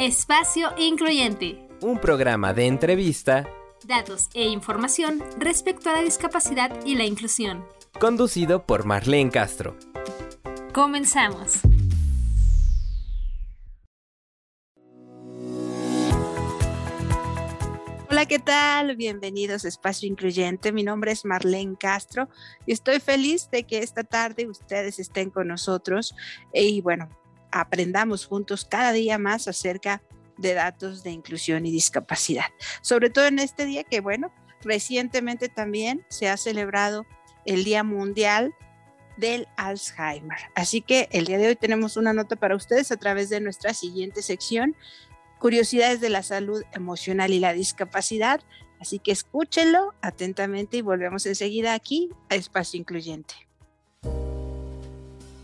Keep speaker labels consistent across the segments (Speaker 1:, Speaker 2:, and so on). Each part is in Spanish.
Speaker 1: Espacio Incluyente.
Speaker 2: Un programa de entrevista,
Speaker 1: datos e información respecto a la discapacidad y la inclusión.
Speaker 2: Conducido por Marlene Castro.
Speaker 1: Comenzamos.
Speaker 3: Hola, ¿qué tal? Bienvenidos a Espacio Incluyente. Mi nombre es Marlene Castro y estoy feliz de que esta tarde ustedes estén con nosotros y bueno, aprendamos juntos cada día más acerca de datos de inclusión y discapacidad. Sobre todo en este día que bueno, recientemente también se ha celebrado el Día Mundial del Alzheimer. Así que el día de hoy tenemos una nota para ustedes a través de nuestra siguiente sección curiosidades de la salud emocional y la discapacidad. Así que escúchenlo atentamente y volvemos enseguida aquí a Espacio Incluyente.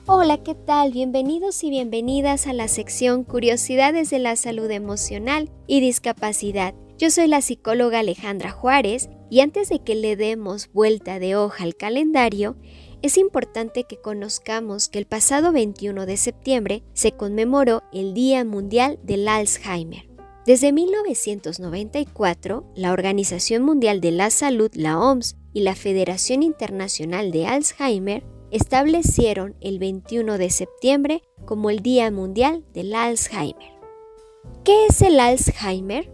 Speaker 4: Hola, ¿qué tal? Bienvenidos y bienvenidas a la sección Curiosidades de la Salud Emocional y Discapacidad. Yo soy la psicóloga Alejandra Juárez y antes de que le demos vuelta de hoja al calendario, es importante que conozcamos que el pasado 21 de septiembre se conmemoró el Día Mundial del Alzheimer. Desde 1994, la Organización Mundial de la Salud, la OMS, y la Federación Internacional de Alzheimer establecieron el 21 de septiembre como el Día Mundial del Alzheimer. ¿Qué es el Alzheimer?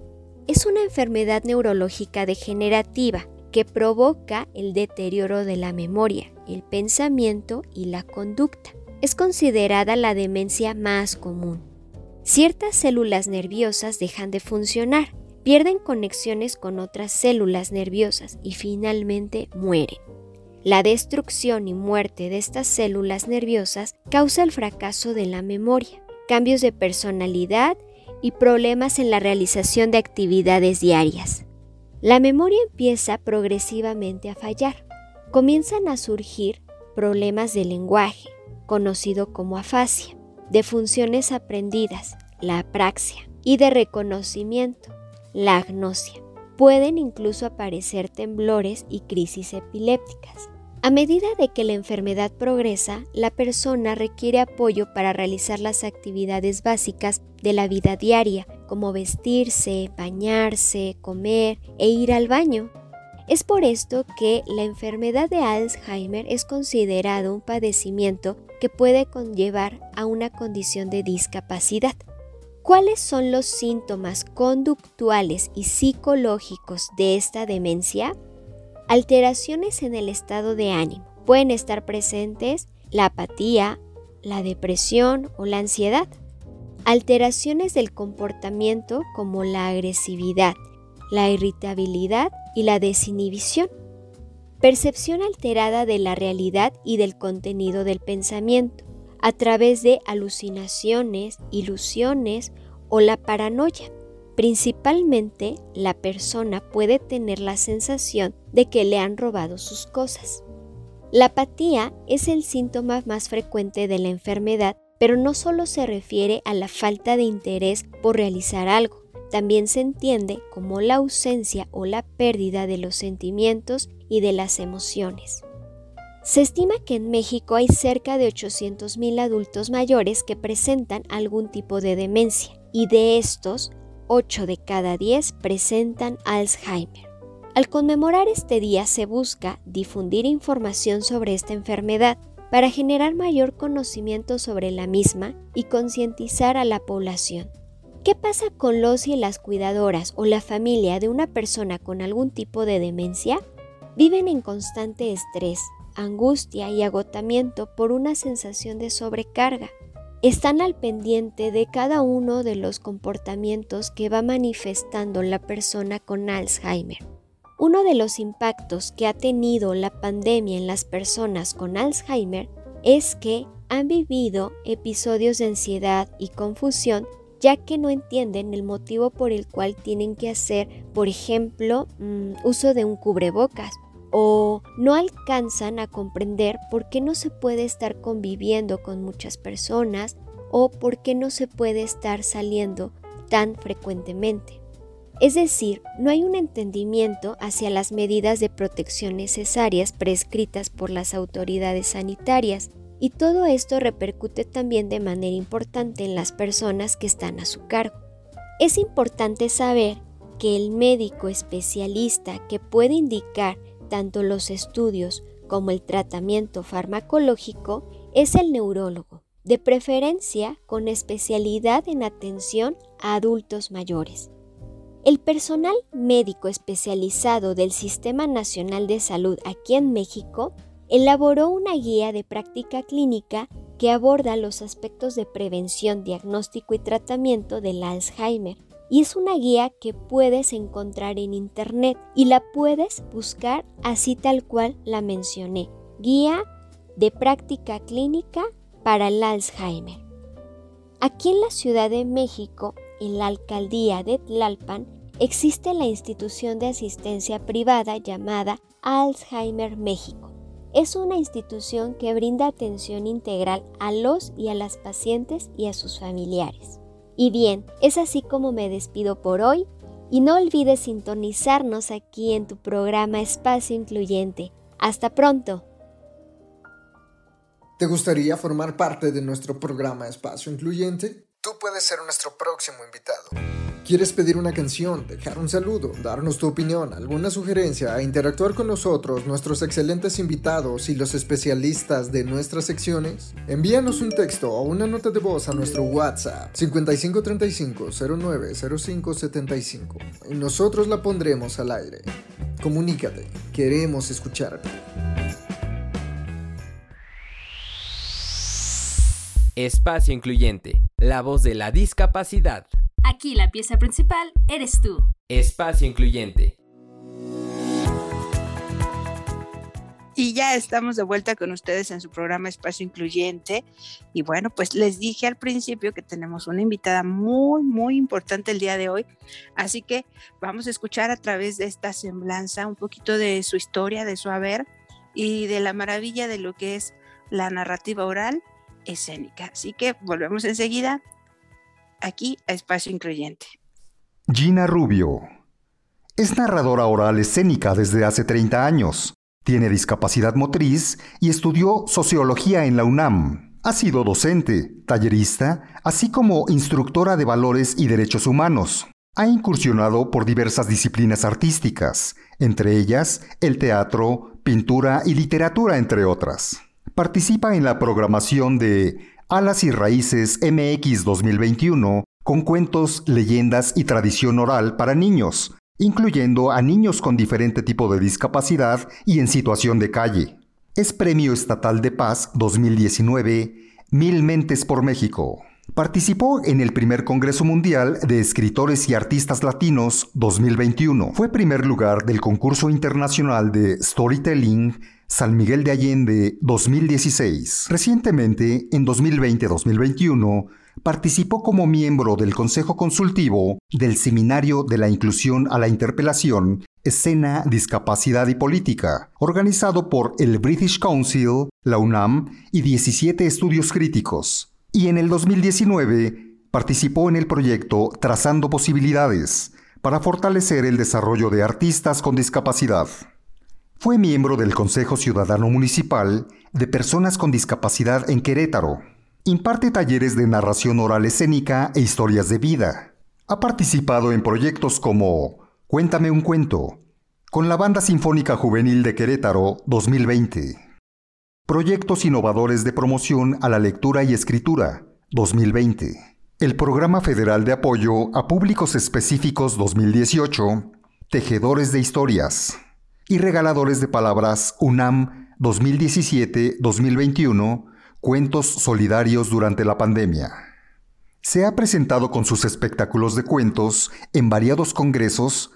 Speaker 4: Es una enfermedad neurológica degenerativa que provoca el deterioro de la memoria, el pensamiento y la conducta. Es considerada la demencia más común. Ciertas células nerviosas dejan de funcionar, pierden conexiones con otras células nerviosas y finalmente mueren. La destrucción y muerte de estas células nerviosas causa el fracaso de la memoria, cambios de personalidad y problemas en la realización de actividades diarias. La memoria empieza progresivamente a fallar. Comienzan a surgir problemas de lenguaje, conocido como afasia, de funciones aprendidas, la apraxia, y de reconocimiento, la agnosia. Pueden incluso aparecer temblores y crisis epilépticas. A medida de que la enfermedad progresa, la persona requiere apoyo para realizar las actividades básicas de la vida diaria, como vestirse, bañarse, comer e ir al baño. Es por esto que la enfermedad de Alzheimer es considerado un padecimiento que puede conllevar a una condición de discapacidad. ¿Cuáles son los síntomas conductuales y psicológicos de esta demencia? Alteraciones en el estado de ánimo. Pueden estar presentes la apatía, la depresión o la ansiedad. Alteraciones del comportamiento como la agresividad, la irritabilidad y la desinhibición. Percepción alterada de la realidad y del contenido del pensamiento a través de alucinaciones, ilusiones o la paranoia. Principalmente, la persona puede tener la sensación de que le han robado sus cosas. La apatía es el síntoma más frecuente de la enfermedad, pero no solo se refiere a la falta de interés por realizar algo, también se entiende como la ausencia o la pérdida de los sentimientos y de las emociones. Se estima que en México hay cerca de 800.000 adultos mayores que presentan algún tipo de demencia y de estos, 8 de cada 10 presentan Alzheimer. Al conmemorar este día se busca difundir información sobre esta enfermedad para generar mayor conocimiento sobre la misma y concientizar a la población. ¿Qué pasa con los y las cuidadoras o la familia de una persona con algún tipo de demencia? Viven en constante estrés, angustia y agotamiento por una sensación de sobrecarga están al pendiente de cada uno de los comportamientos que va manifestando la persona con Alzheimer. Uno de los impactos que ha tenido la pandemia en las personas con Alzheimer es que han vivido episodios de ansiedad y confusión ya que no entienden el motivo por el cual tienen que hacer, por ejemplo, mm, uso de un cubrebocas o no alcanzan a comprender por qué no se puede estar conviviendo con muchas personas o por qué no se puede estar saliendo tan frecuentemente. Es decir, no hay un entendimiento hacia las medidas de protección necesarias prescritas por las autoridades sanitarias y todo esto repercute también de manera importante en las personas que están a su cargo. Es importante saber que el médico especialista que puede indicar tanto los estudios como el tratamiento farmacológico es el neurólogo, de preferencia con especialidad en atención a adultos mayores. El personal médico especializado del Sistema Nacional de Salud aquí en México elaboró una guía de práctica clínica que aborda los aspectos de prevención, diagnóstico y tratamiento del Alzheimer. Y es una guía que puedes encontrar en internet y la puedes buscar así tal cual la mencioné. Guía de práctica clínica para el Alzheimer. Aquí en la Ciudad de México, en la alcaldía de Tlalpan, existe la institución de asistencia privada llamada Alzheimer México. Es una institución que brinda atención integral a los y a las pacientes y a sus familiares. Y bien, es así como me despido por hoy y no olvides sintonizarnos aquí en tu programa Espacio Incluyente. Hasta pronto.
Speaker 5: ¿Te gustaría formar parte de nuestro programa Espacio Incluyente? Tú puedes ser nuestro próximo invitado. ¿Quieres pedir una canción, dejar un saludo, darnos tu opinión, alguna sugerencia e interactuar con nosotros, nuestros excelentes invitados y los especialistas de nuestras secciones? Envíanos un texto o una nota de voz a nuestro WhatsApp 5535-090575 y nosotros la pondremos al aire. Comunícate, queremos escucharte.
Speaker 2: Espacio Incluyente, la voz de la discapacidad.
Speaker 1: Aquí la pieza principal eres tú.
Speaker 2: Espacio Incluyente.
Speaker 3: Y ya estamos de vuelta con ustedes en su programa Espacio Incluyente. Y bueno, pues les dije al principio que tenemos una invitada muy, muy importante el día de hoy. Así que vamos a escuchar a través de esta semblanza un poquito de su historia, de su haber y de la maravilla de lo que es la narrativa oral escénica. Así que volvemos enseguida aquí a Espacio Incluyente.
Speaker 6: Gina Rubio. Es narradora oral escénica desde hace 30 años. Tiene discapacidad motriz y estudió sociología en la UNAM. Ha sido docente, tallerista, así como instructora de valores y derechos humanos. Ha incursionado por diversas disciplinas artísticas, entre ellas el teatro, pintura y literatura, entre otras. Participa en la programación de Alas y Raíces MX 2021 con cuentos, leyendas y tradición oral para niños, incluyendo a niños con diferente tipo de discapacidad y en situación de calle. Es Premio Estatal de Paz 2019 Mil Mentes por México. Participó en el primer Congreso Mundial de Escritores y Artistas Latinos 2021. Fue primer lugar del concurso internacional de Storytelling San Miguel de Allende 2016. Recientemente, en 2020-2021, participó como miembro del Consejo Consultivo del Seminario de la Inclusión a la Interpelación, Escena, Discapacidad y Política, organizado por el British Council, la UNAM y 17 estudios críticos. Y en el 2019 participó en el proyecto Trazando Posibilidades para fortalecer el desarrollo de artistas con discapacidad. Fue miembro del Consejo Ciudadano Municipal de Personas con Discapacidad en Querétaro. Imparte talleres de narración oral escénica e historias de vida. Ha participado en proyectos como Cuéntame un cuento, con la Banda Sinfónica Juvenil de Querétaro 2020. Proyectos innovadores de promoción a la lectura y escritura 2020. El Programa Federal de Apoyo a Públicos Específicos 2018. Tejedores de Historias y regaladores de palabras UNAM 2017-2021, Cuentos Solidarios durante la pandemia. Se ha presentado con sus espectáculos de cuentos en variados congresos,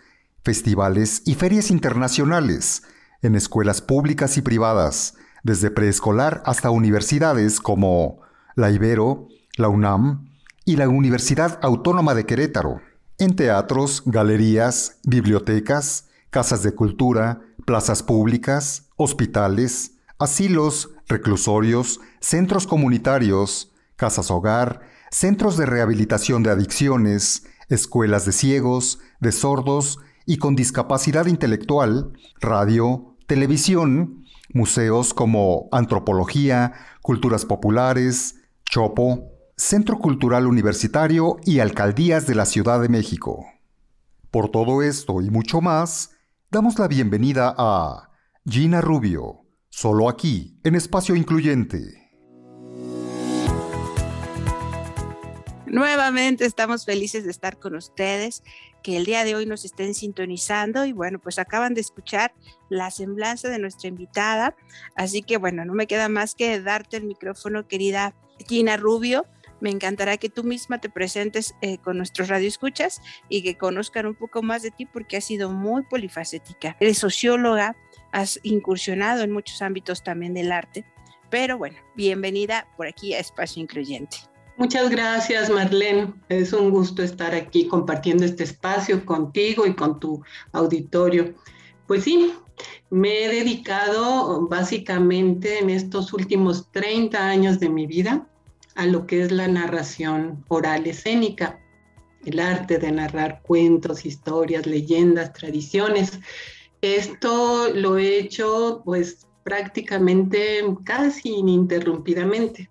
Speaker 6: festivales y ferias internacionales, en escuelas públicas y privadas, desde preescolar hasta universidades como la Ibero, la UNAM y la Universidad Autónoma de Querétaro, en teatros, galerías, bibliotecas, casas de cultura, plazas públicas, hospitales, asilos, reclusorios, centros comunitarios, casas hogar, centros de rehabilitación de adicciones, escuelas de ciegos, de sordos y con discapacidad intelectual, radio, televisión, museos como antropología, culturas populares, chopo, Centro Cultural Universitario y alcaldías de la Ciudad de México. Por todo esto y mucho más, damos la bienvenida a Gina Rubio, solo aquí, en Espacio Incluyente.
Speaker 3: Nuevamente estamos felices de estar con ustedes, que el día de hoy nos estén sintonizando y bueno, pues acaban de escuchar la semblanza de nuestra invitada, así que bueno, no me queda más que darte el micrófono, querida Gina Rubio. Me encantará que tú misma te presentes eh, con nuestros radioescuchas y que conozcan un poco más de ti porque has sido muy polifacética. Eres socióloga, has incursionado en muchos ámbitos también del arte, pero bueno, bienvenida por aquí a Espacio Incluyente.
Speaker 7: Muchas gracias, Marlene. Es un gusto estar aquí compartiendo este espacio contigo y con tu auditorio. Pues sí, me he dedicado básicamente en estos últimos 30 años de mi vida a lo que es la narración oral escénica, el arte de narrar cuentos, historias, leyendas, tradiciones. Esto lo he hecho pues prácticamente casi ininterrumpidamente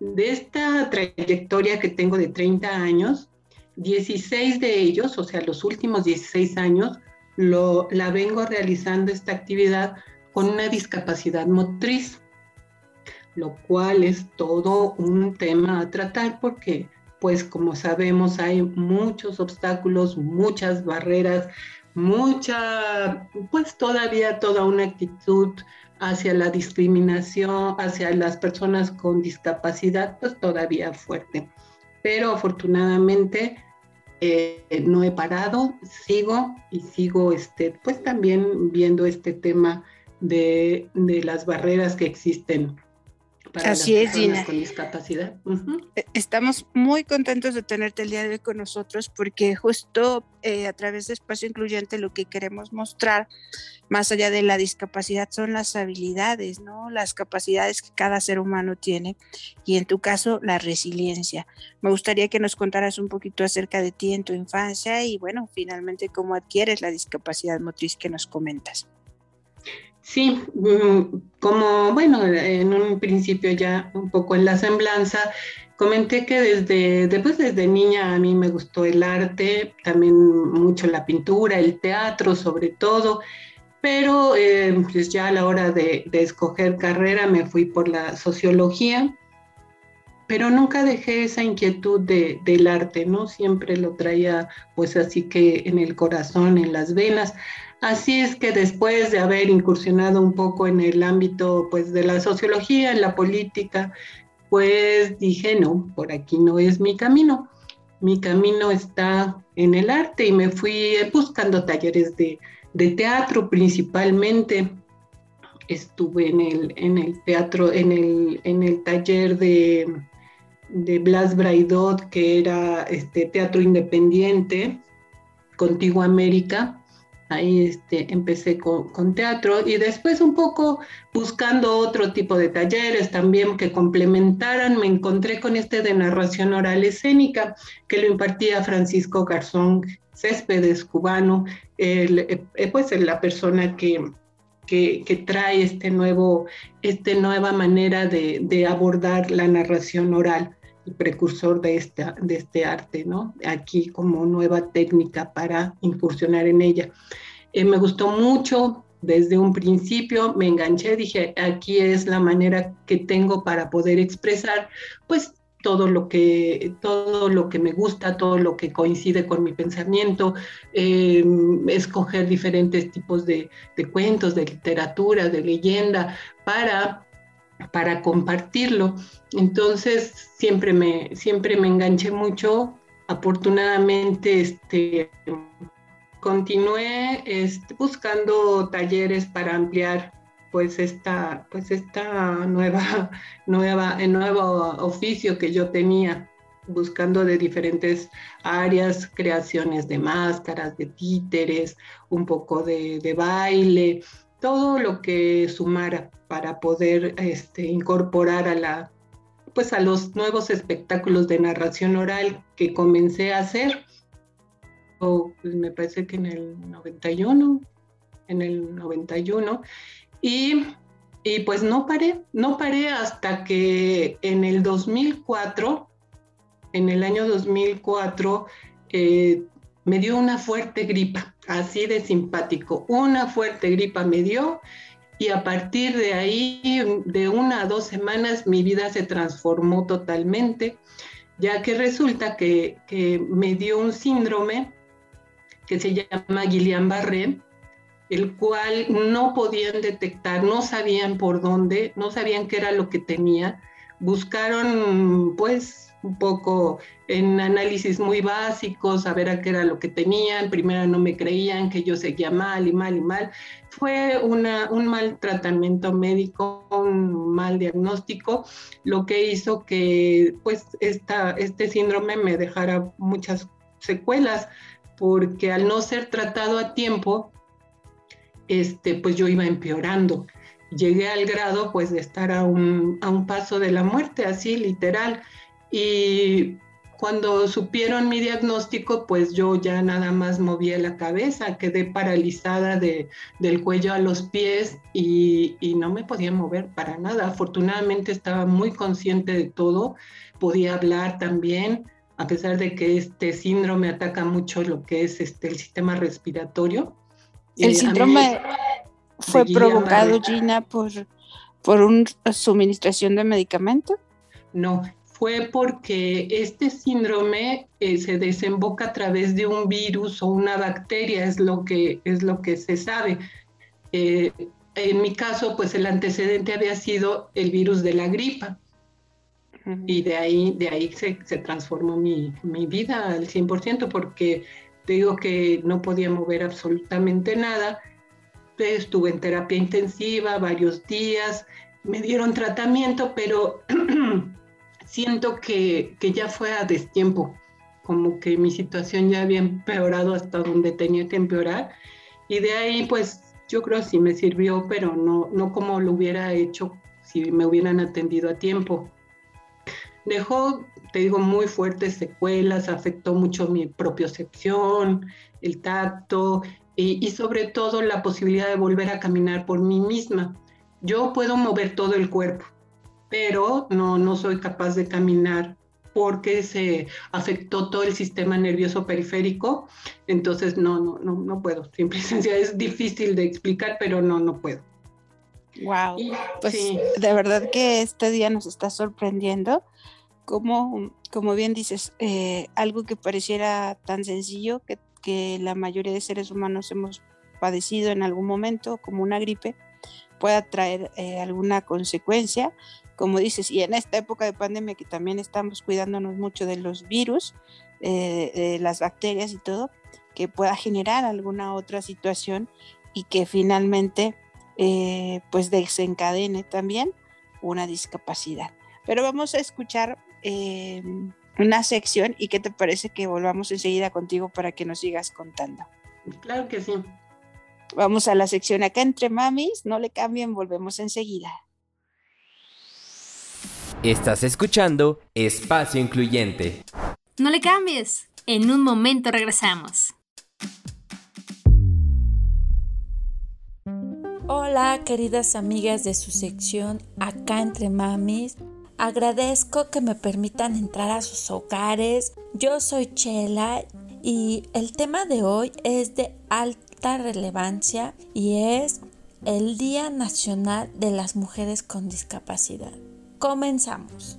Speaker 7: de esta trayectoria que tengo de 30 años, 16 de ellos, o sea, los últimos 16 años, lo, la vengo realizando esta actividad con una discapacidad motriz, lo cual es todo un tema a tratar porque, pues como sabemos, hay muchos obstáculos, muchas barreras, mucha, pues todavía toda una actitud hacia la discriminación, hacia las personas con discapacidad, pues todavía fuerte. Pero afortunadamente eh, no he parado, sigo y sigo este, pues también viendo este tema de, de las barreras que existen
Speaker 3: Así es, Gina. con discapacidad. E, estamos muy contentos de tenerte el día de hoy con nosotros porque justo eh, a través de Espacio Incluyente lo que queremos mostrar, más allá de la discapacidad, son las habilidades, ¿no? Las capacidades que cada ser humano tiene y en tu caso la resiliencia. Me gustaría que nos contaras un poquito acerca de ti en tu infancia y bueno, finalmente cómo adquieres la discapacidad motriz que nos comentas.
Speaker 7: Sí, mm, como bueno, en un principio ya un poco en la semblanza, comenté que desde, después desde niña a mí me gustó el arte, también mucho la pintura, el teatro sobre todo, pero eh, pues ya a la hora de, escoger carrera me fui por la sociología, pero nunca dejé esa inquietud de, del arte, ¿no? Siempre lo traía pues así que en el corazón, en las venas. Así es que después de haber incursionado un poco en el ámbito pues, de la sociología, en la política, pues dije, no, por aquí no es mi camino. Mi camino está en el arte y me fui buscando talleres de, teatro principalmente. Estuve en el, en el teatro, en el, en el taller de, de Blas Braidot, que era este, teatro independiente, Contigo América, Ahí este, empecé con, teatro y después un poco buscando otro tipo de talleres también que complementaran, me encontré con este de narración oral escénica que lo impartía Francisco Garzón Céspedes, cubano, eh, pues la persona que, que, trae este nuevo, esta nueva manera de, abordar la narración oral precursor de, esta, este arte, ¿no? Aquí como nueva técnica para incursionar en ella. Eh, me gustó mucho desde un principio, me enganché, dije, aquí es la manera que tengo para poder expresar, pues todo lo que todo lo que me gusta, todo lo que coincide con mi pensamiento, em, escoger diferentes tipos de, cuentos, de literatura, de leyenda, para para compartirlo. Entonces siempre me, siempre me enganché mucho. Afortunadamente este, continué este, buscando talleres para ampliar pues esta, pues esta nueva, nueva, nuevo oficio que yo tenía, buscando de diferentes áreas, creaciones de máscaras, de títeres, un poco de, de baile, todo lo que sumara para poder este, incorporar a la pues a los nuevos espectáculos de narración oral que comencé a hacer pues me parece que en el 91 en el 91 y, y pues no paré no paré hasta que en el 2004 en el año 2004 eh, me dio una fuerte gripa, así de simpático. Una fuerte gripa me dio y a partir de ahí, de una a dos semanas, mi vida se transformó totalmente, ya que resulta que, me dio un síndrome que se llama Guillain-Barré, el cual no podían detectar, no sabían por dónde, no sabían qué era lo que tenía. Buscaron, pues, un poco en análisis muy básicos, a ver a qué era lo que tenían. Primero no me creían que yo seguía mal y mal y mal. Fue una, un mal tratamiento médico, un mal diagnóstico, lo que hizo que pues esta, este síndrome me dejara muchas secuelas, porque al no ser tratado a tiempo, este, pues yo iba empeorando. Llegué al grado pues de estar a un, a un paso de la muerte, así literal. Y cuando supieron mi diagnóstico, pues yo ya nada más movía la cabeza, quedé paralizada de, del cuello a los pies y, y, no me podía mover para nada. Afortunadamente estaba muy consciente de todo, podía hablar también, a pesar de que este síndrome ataca mucho lo que es este, el sistema respiratorio.
Speaker 3: El síndrome fue provocado, Gina, por, por una suministración de medicamento.
Speaker 7: No, fue porque este síndrome eh, se desemboca a través de un virus o una bacteria, es lo que, es lo que se sabe. Eh, en mi caso, pues el antecedente había sido el virus de la gripa. Y de ahí, de ahí se, se transformó mi, mi, vida al 100%, porque te digo que no podía mover absolutamente nada. Estuve en terapia intensiva varios días, me dieron tratamiento, pero siento que, que ya fue a destiempo, como que mi situación ya había empeorado hasta donde tenía que empeorar. Y de ahí, pues yo creo sí me sirvió, pero no, no como lo hubiera hecho si me hubieran atendido a tiempo. Dejó, te digo, muy fuertes secuelas, afectó mucho mi propiocepción, el tacto y, y sobre todo la posibilidad de volver a caminar por mí misma. Yo puedo mover todo el cuerpo, pero no, no soy capaz de caminar porque se afectó todo el sistema nervioso periférico, entonces no, no, no, no puedo. Simple y es difícil de explicar, pero no, no puedo.
Speaker 3: Wow, pues sí. de verdad que este día nos está sorprendiendo. Como, como bien dices, eh, algo que pareciera tan sencillo que, que la mayoría de seres humanos hemos padecido en algún momento, como una gripe, pueda traer eh, alguna consecuencia como dices, y en esta época de pandemia que también estamos cuidándonos mucho de los virus, eh, de las bacterias y todo, que pueda generar alguna otra situación y que finalmente eh, pues desencadene también una discapacidad. Pero vamos a escuchar eh, una sección y qué te parece que volvamos enseguida contigo para que nos sigas contando.
Speaker 7: Claro que sí.
Speaker 3: Vamos a la sección acá entre mamis, no le cambien, volvemos enseguida.
Speaker 2: Estás escuchando Espacio Incluyente.
Speaker 1: No le cambies. En un momento regresamos.
Speaker 8: Hola queridas amigas de su sección Acá entre Mamis. Agradezco que me permitan entrar a sus hogares. Yo soy Chela y el tema de hoy es de alta relevancia y es el Día Nacional de las Mujeres con Discapacidad. Comenzamos.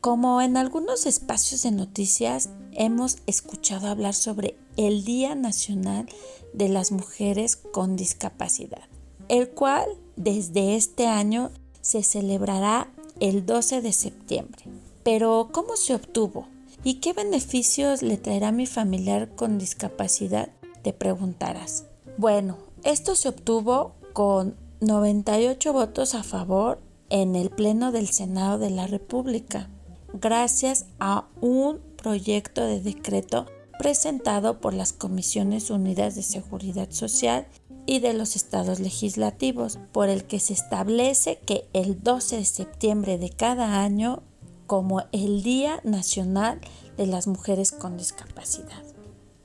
Speaker 8: Como en algunos espacios de noticias hemos escuchado hablar sobre el Día Nacional de las Mujeres con Discapacidad, el cual desde este año se celebrará el 12 de septiembre. Pero ¿cómo se obtuvo? ¿Y qué beneficios le traerá a mi familiar con discapacidad? Te preguntarás. Bueno, esto se obtuvo con 98 votos a favor en el Pleno del Senado de la República, gracias a un proyecto de decreto presentado por las Comisiones Unidas de Seguridad Social y de los estados legislativos, por el que se establece que el 12 de septiembre de cada año como el Día Nacional de las Mujeres con Discapacidad.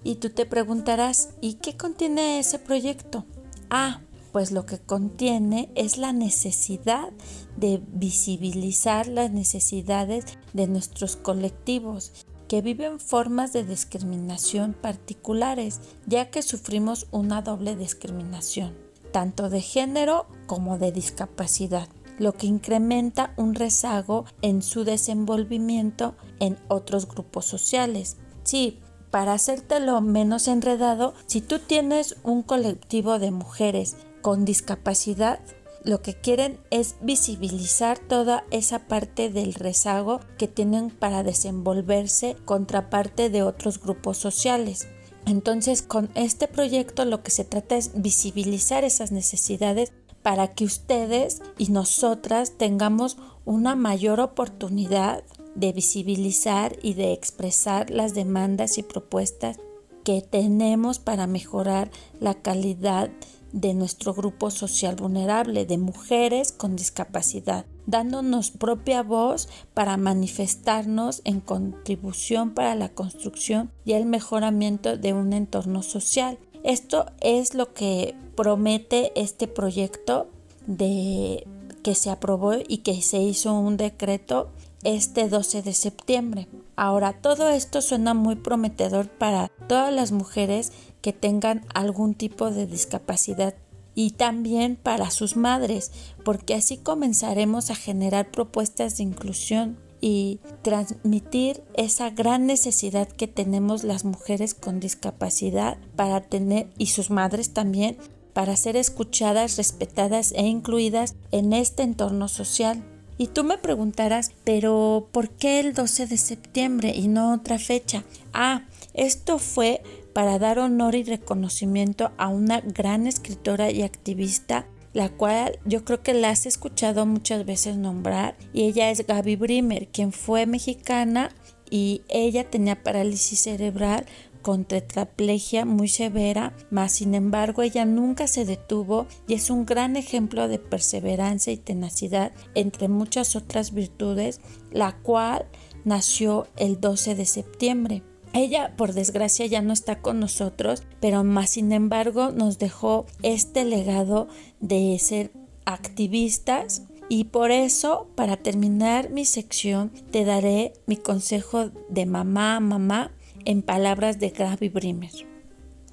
Speaker 8: Y tú te preguntarás, ¿y qué contiene ese proyecto? Ah, pues lo que contiene es la necesidad de visibilizar las necesidades de nuestros colectivos que viven formas de discriminación particulares, ya que sufrimos una doble discriminación, tanto de género como de discapacidad lo que incrementa un rezago en su desenvolvimiento en otros grupos sociales. Sí, para hacértelo menos enredado, si tú tienes un colectivo de mujeres con discapacidad, lo que quieren es visibilizar toda esa parte del rezago que tienen para desenvolverse contraparte de otros grupos sociales. Entonces, con este proyecto lo que se trata es visibilizar esas necesidades para que ustedes y nosotras tengamos una mayor oportunidad de visibilizar y de expresar las demandas y propuestas que tenemos para mejorar la calidad nuestro grupo social vulnerable, de mujeres con discapacidad, dándonos propia voz para manifestarnos en contribución para la construcción y el mejoramiento de un entorno social. Esto es lo que promete este proyecto de que se aprobó y que se hizo un decreto este 12 de septiembre. Ahora, todo esto suena muy prometedor para todas las mujeres que tengan algún tipo de discapacidad y también para sus madres, porque así comenzaremos a generar propuestas de inclusión y transmitir esa gran necesidad que tenemos las mujeres con discapacidad para tener y sus madres también para ser escuchadas, respetadas e incluidas en este entorno social. Y tú me preguntarás, pero ¿por qué el 12 de septiembre y no otra fecha? Ah, esto fue para dar honor y reconocimiento a una gran escritora y activista, la cual yo creo que la has escuchado muchas veces nombrar, y ella es Gaby Brimer, quien fue mexicana y ella tenía parálisis cerebral con tetraplegia muy severa, mas sin embargo ella nunca se detuvo y es un gran ejemplo de perseverancia y tenacidad entre muchas otras virtudes, la cual nació el 12 de septiembre. Ella, por desgracia, ya no está con nosotros, pero más sin embargo nos dejó este legado de ser activistas y por eso, para terminar mi sección, te daré mi consejo de mamá a mamá en palabras de Gaby Brimer.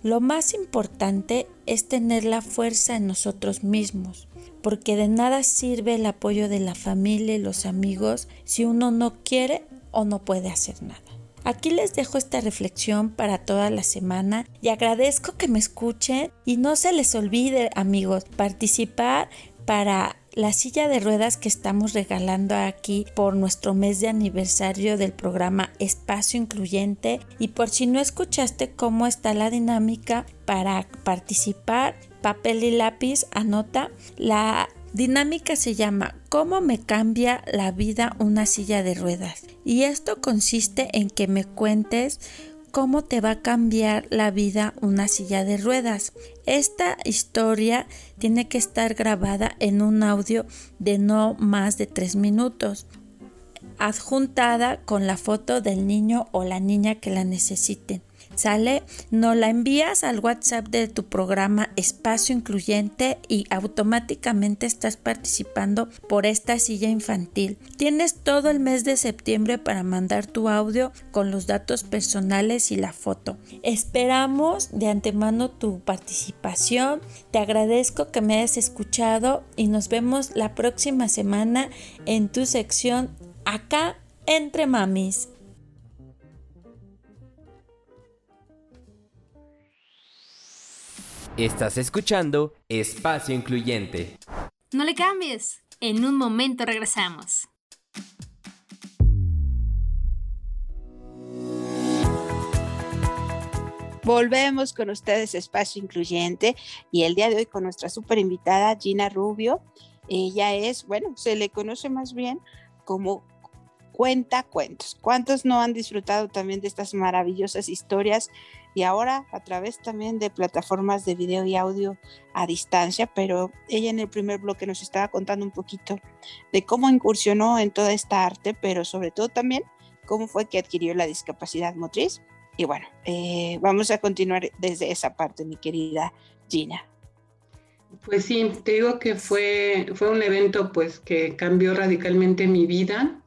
Speaker 8: Lo más importante es tener la fuerza en nosotros mismos, porque de nada sirve el apoyo de la familia y los amigos si uno no quiere o no puede hacer nada. Aquí les dejo esta reflexión para toda la semana y agradezco que me escuchen y no se les olvide amigos participar para la silla de ruedas que estamos regalando aquí por nuestro mes de aniversario del programa Espacio Incluyente y por si no escuchaste cómo está la dinámica para participar, papel y lápiz, anota. La dinámica se llama ¿Cómo me cambia la vida una silla de ruedas? Y esto consiste en que me cuentes cómo te va a cambiar la vida una silla de ruedas. Esta historia tiene que estar grabada en un audio de no más de tres minutos, adjuntada con la foto del niño o la niña que la necesiten. ¿Sale? Nos la envías al WhatsApp de tu programa Espacio Incluyente y automáticamente estás participando por esta silla infantil. Tienes todo el mes de septiembre para mandar tu audio con los datos personales y la foto. Esperamos de antemano tu participación. Te agradezco que me hayas escuchado y nos vemos la próxima semana en tu sección acá entre mamis.
Speaker 2: Estás escuchando Espacio Incluyente.
Speaker 1: No le cambies. En un momento regresamos.
Speaker 3: Volvemos con ustedes, Espacio Incluyente, y el día de hoy con nuestra super invitada Gina Rubio. Ella es, bueno, se le conoce más bien como cuenta cuentos. ¿Cuántos no han disfrutado también de estas maravillosas historias y ahora a través también de plataformas de video y audio a distancia, pero ella en el primer bloque nos estaba contando un poquito de cómo incursionó en toda esta arte, pero sobre todo también cómo fue que adquirió la discapacidad motriz. Y bueno, eh, vamos a continuar desde esa parte, mi querida Gina.
Speaker 7: Pues sí, te digo que fue, fue un evento pues que cambió radicalmente mi vida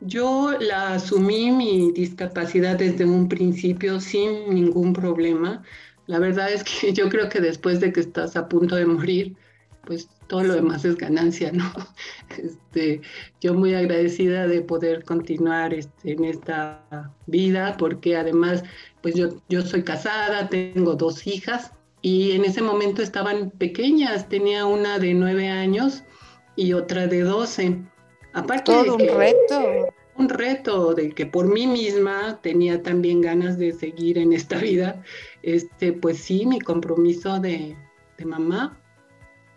Speaker 7: Yo la asumí mi discapacidad desde un principio sin ningún problema. La verdad es que yo creo que después de que estás a punto de morir, pues todo lo demás es ganancia, ¿no? Este, yo muy agradecida de poder continuar este, en esta vida, porque además, pues yo, yo soy casada, tengo dos hijas y en ese momento estaban pequeñas, tenía una de nueve años y otra de doce.
Speaker 3: Aparte todo un reto.
Speaker 7: Un reto de que por mí misma tenía también ganas de seguir en esta vida, este, pues sí, mi compromiso de, de mamá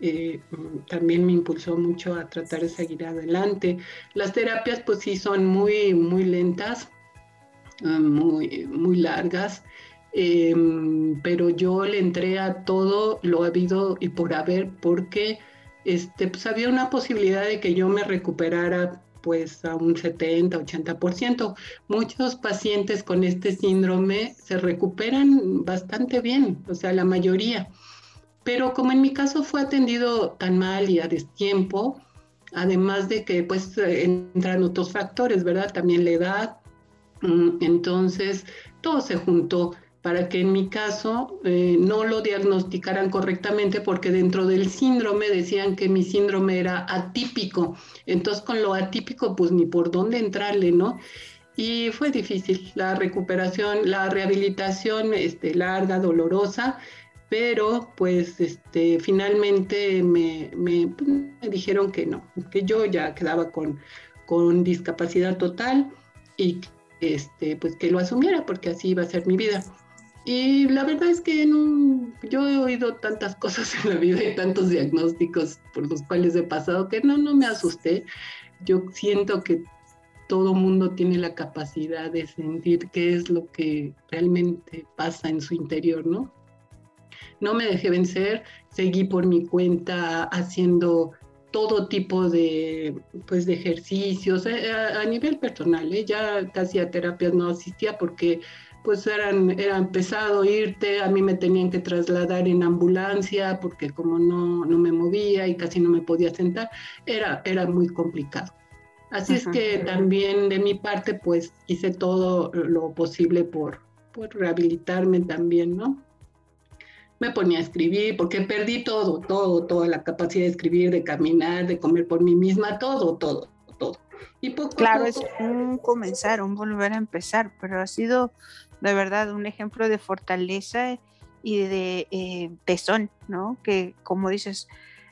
Speaker 7: eh, también me impulsó mucho a tratar de seguir adelante. Las terapias pues sí son muy, muy lentas, ah, muy, muy largas, em, pero yo le entré a todo lo habido y por haber porque este, pues había una posibilidad de que yo me recuperara pues a un 70, 80%. Muchos pacientes con este síndrome se recuperan bastante bien, o sea, la mayoría. Pero como en mi caso fue atendido tan mal y a destiempo, además de que pues entran otros factores, ¿verdad? También la edad. Mm, entonces, todo se juntó para que en mi caso eh, no lo diagnosticaran correctamente porque dentro del síndrome decían que mi síndrome era atípico. Entonces con lo atípico pues ni por dónde entrarle, ¿no? Y fue difícil la recuperación, la rehabilitación este, larga, dolorosa pero pues este, finalmente me, me, dijeron que no, que yo ya quedaba con, con discapacidad total y este, pues que lo asumiera porque así iba a ser mi vida. Y la verdad es que yo he oído tantas cosas en la vida y tantos diagnósticos por los cuales he pasado que no, no me asusté. Yo siento que todo mundo tiene la capacidad de sentir qué es lo que realmente pasa en su interior, ¿no? no me dejé vencer, seguí por mi cuenta haciendo todo tipo de, pues, de ejercicios eh, a, nivel personal. ¿eh? Ya casi a terapias no asistía porque pues eran, eran pesado irte, a mí me tenían que trasladar en ambulancia porque como no, no me movía y casi no me podía sentar, era, era muy complicado. Así es que también de mi parte pues hice todo lo posible por, por rehabilitarme también, ¿no? me ponía a escribir, porque perdí todo, todo, toda la capacidad de escribir, de caminar, de comer por mí misma, todo, todo, todo.
Speaker 3: Y poco claro, es un comenzar, un volver a empezar, pero ha sido de verdad un ejemplo de fortaleza y de eh, ¿no? Que como dices,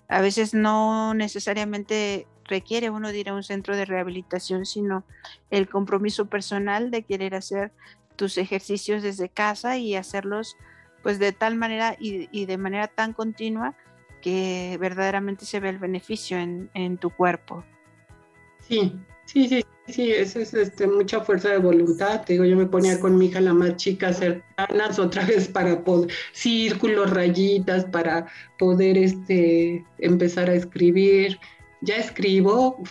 Speaker 3: a veces no necesariamente requiere uno de ir a un centro de rehabilitación, sino el compromiso personal de querer hacer tus ejercicios desde casa y hacerlos pues de tal manera y, de manera tan continua que verdaderamente se ve el beneficio en, tu cuerpo.
Speaker 7: Sí, sí, sí, sí, eso es este, mucha fuerza de voluntad. Te digo, yo me ponía con mi hija la más chica cercanas otra vez para poder, círculos, rayitas, para poder este, empezar a escribir. Ya escribo,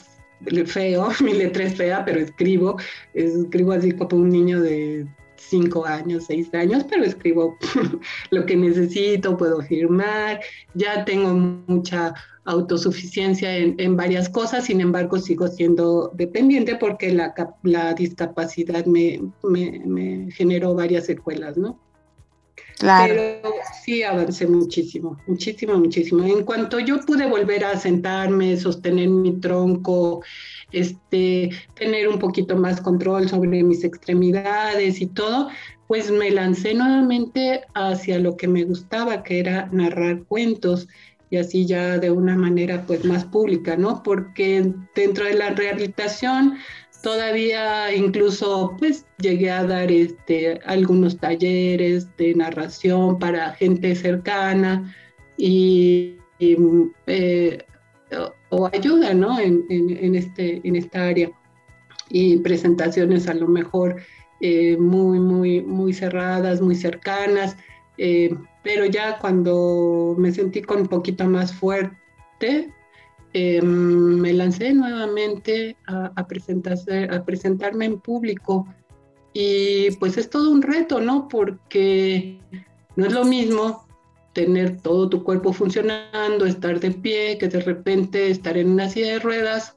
Speaker 7: feo, mi letra es fea, pero escribo, escribo así como un niño de cinco años, seis años, pero escribo lo que necesito, puedo firmar, ya tengo mucha autosuficiencia en, varias cosas, sin embargo sigo siendo dependiente porque la, la discapacidad me, me, generó varias secuelas, ¿no? Claro. Pero sí avancé muchísimo, muchísimo, muchísimo. En cuanto yo pude volver a sentarme, sostener mi tronco, este, tener un poquito más control sobre mis extremidades y todo, pues me lancé nuevamente hacia lo que me gustaba, que era narrar cuentos y así ya de una manera pues más pública, ¿no? Porque dentro de la rehabilitación todavía incluso pues llegué a dar este, algunos talleres de narración para gente cercana y, eh, o ayuda ¿no? en, en, este, en esta área. Y presentaciones a lo mejor eh, muy, muy, muy cerradas, muy cercanas, eh, pero ya cuando me sentí con un poquito más fuerte, eh, me lancé nuevamente a, a, presentarse, a presentarme en público. Y pues es todo un reto, ¿no? Porque no es lo mismo tener todo tu cuerpo funcionando, estar de pie, que de repente estar en una silla de ruedas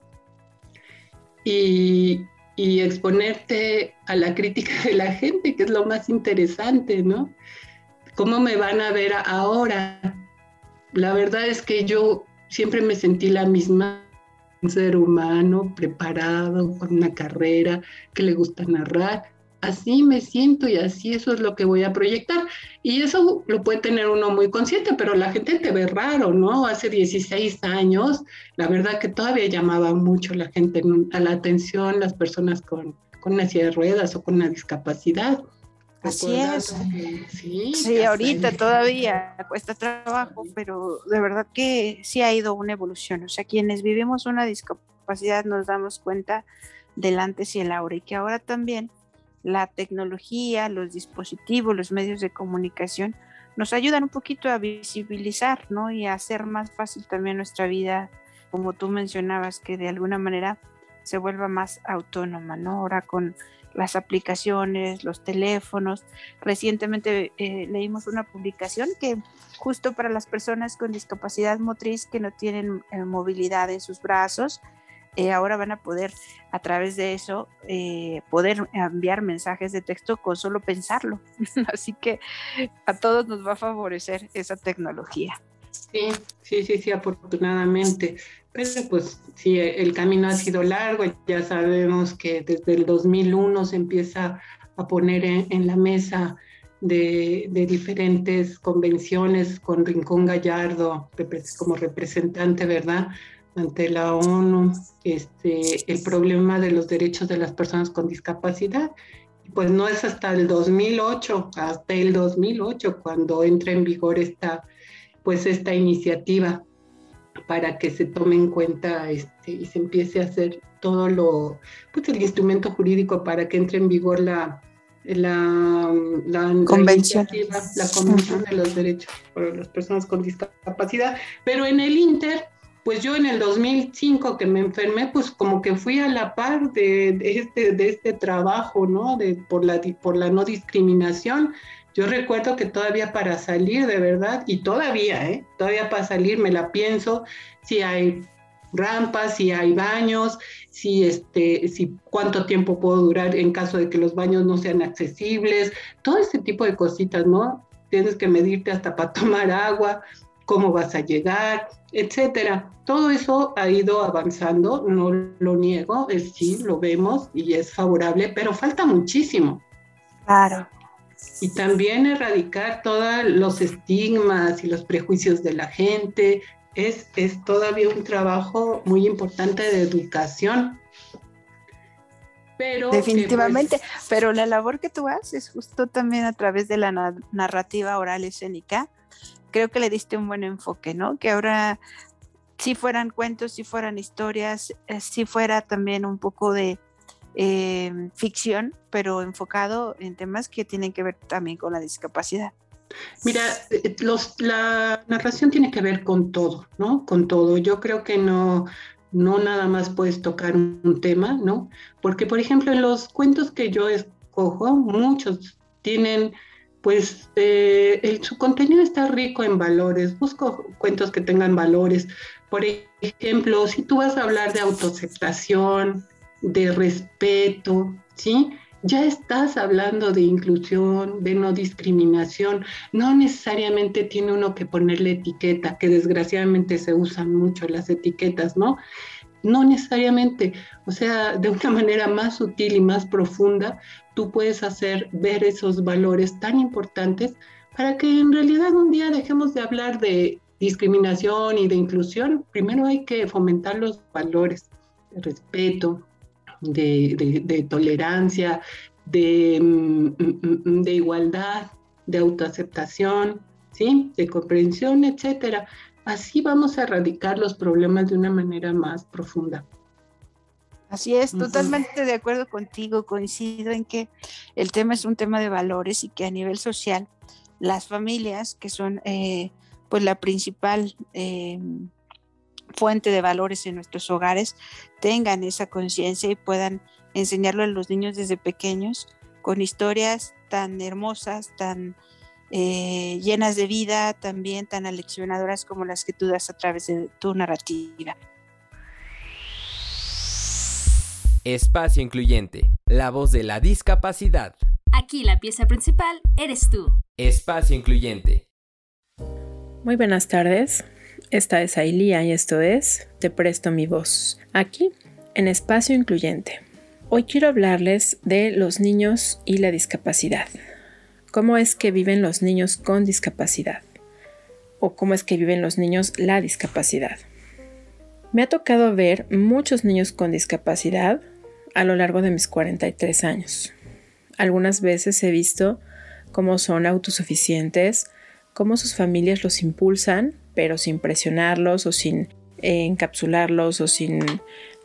Speaker 7: y, y exponerte a la crítica de la gente, que es lo más interesante, ¿no? ¿Cómo me van a ver ahora? La verdad es que yo siempre me sentí la misma, un ser humano preparado, con una carrera, que le gusta narrar, así me siento y así eso es lo que voy a proyectar. Y eso lo puede tener uno muy consciente, pero la gente te ve raro, ¿no? Hace 16 años, la verdad que todavía llamaba mucho la gente a la atención las personas con, con una silla de ruedas o con una discapacidad.
Speaker 3: Así es. Sí, sí ahorita todavía cuesta trabajo, pero de verdad que sí ha ido una evolución. O sea, quienes vivimos una discapacidad nos damos cuenta del antes y el ahora y que ahora también la tecnología, los dispositivos, los medios de comunicación nos ayudan un poquito a visibilizar, ¿no? Y a hacer más fácil también nuestra vida, como tú mencionabas, que de alguna manera se vuelva más autónoma, ¿no? Ahora con las aplicaciones, los teléfonos. Recientemente eh, leímos una publicación que justo para las personas con discapacidad motriz que no tienen eh, movilidad en sus brazos, eh, ahora van a poder a través de eso eh, poder enviar mensajes de texto con solo pensarlo. Así que a todos nos va a favorecer esa tecnología.
Speaker 7: Sí, sí, sí, sí, afortunadamente. Pues sí, el camino ha sido largo. Ya sabemos que desde el 2001 se empieza a poner en, la mesa de, de, diferentes convenciones con Rincón Gallardo como representante, ¿verdad? ante la ONU este, el problema de los derechos de las personas con discapacidad. Pues no es hasta el 2008, hasta el 2008 cuando entra en vigor esta, pues esta iniciativa para que se tome en cuenta este, y se empiece a hacer todo lo, pues el instrumento jurídico para que entre en vigor la, la, la
Speaker 3: convención.
Speaker 7: la convención de los derechos de las personas con discapacidad. Pero en el Inter, pues yo en el 2005 que me enfermé, pues como que fui a la par de, este, de este trabajo, ¿no? De, por, la, por la no discriminación. Yo recuerdo que todavía para salir de verdad, y todavía, ¿eh? Todavía para salir me la pienso, si hay rampas, si hay baños, si este, si cuánto tiempo puedo durar en caso de que los baños no sean accesibles, todo ese tipo de cositas, ¿no? Tienes que medirte hasta para tomar agua, cómo vas a llegar, etcétera. Todo eso ha ido avanzando, no lo niego, es sí, lo vemos y es favorable, pero falta muchísimo.
Speaker 3: Claro.
Speaker 7: Y también erradicar todos los estigmas y los prejuicios de la gente. Es, es todavía un trabajo muy importante de educación.
Speaker 3: Pero Definitivamente, pues pero la labor que tú haces justo también a través de la narrativa oral escénica, creo que le diste un buen enfoque, ¿no? Que ahora si fueran cuentos, si fueran historias, eh, si fuera también un poco de eh, ficción, pero enfocado en temas que tienen que ver también con la discapacidad.
Speaker 7: Mira, eh, la narración tiene que ver con todo, ¿no? Con todo. Yo creo que no, no nada más puedes tocar un tema, ¿no? Porque, por ejemplo, en los cuentos que yo escojo, muchos tienen pues eh, su contenido está rico en valores. Busco cuentos que tengan valores. Por ejemplo, si tú vas a hablar de autoaceptación, de respeto, ¿sí? Ya estás hablando de inclusión, de no discriminación. No necesariamente tiene uno que ponerle etiqueta, que desgraciadamente se usan mucho las etiquetas, ¿no? No necesariamente, o sea, de una manera más sutil y más profunda, tú puedes hacer ver esos valores tan importantes para que en realidad un día dejemos de hablar de discriminación y de inclusión. Primero hay que fomentar los valores de respeto, de, tolerancia, de, mm, mm, de igualdad, de autoaceptación, ¿sí? de comprensión, etcétera. Así vamos a erradicar los problemas de una manera más profunda.
Speaker 3: Así es, totalmente de acuerdo contigo, coincido en que el tema es un tema de valores y que a nivel social las familias, que son eh, pues la principal eh, fuente de valores en nuestros hogares, tengan esa conciencia y puedan enseñarlo a los niños desde pequeños con historias tan hermosas, tan eh, llenas de vida, también tan aleccionadoras como las que tú das a través de tu narrativa.
Speaker 2: Espacio Incluyente, la voz de la discapacidad.
Speaker 1: Aquí la pieza principal eres tú.
Speaker 2: Espacio Incluyente.
Speaker 9: Muy buenas tardes. Esta es Ailía y esto es Te presto mi voz. Aquí en Espacio Incluyente. Hoy quiero hablarles de los niños y la discapacidad. ¿Cómo es que viven los niños con discapacidad? ¿O cómo es que viven los niños la discapacidad? Me ha tocado ver muchos niños con discapacidad a lo largo de mis 43 años. Algunas veces he visto cómo son autosuficientes, cómo sus familias los impulsan, pero sin presionarlos o sin eh, encapsularlos o sin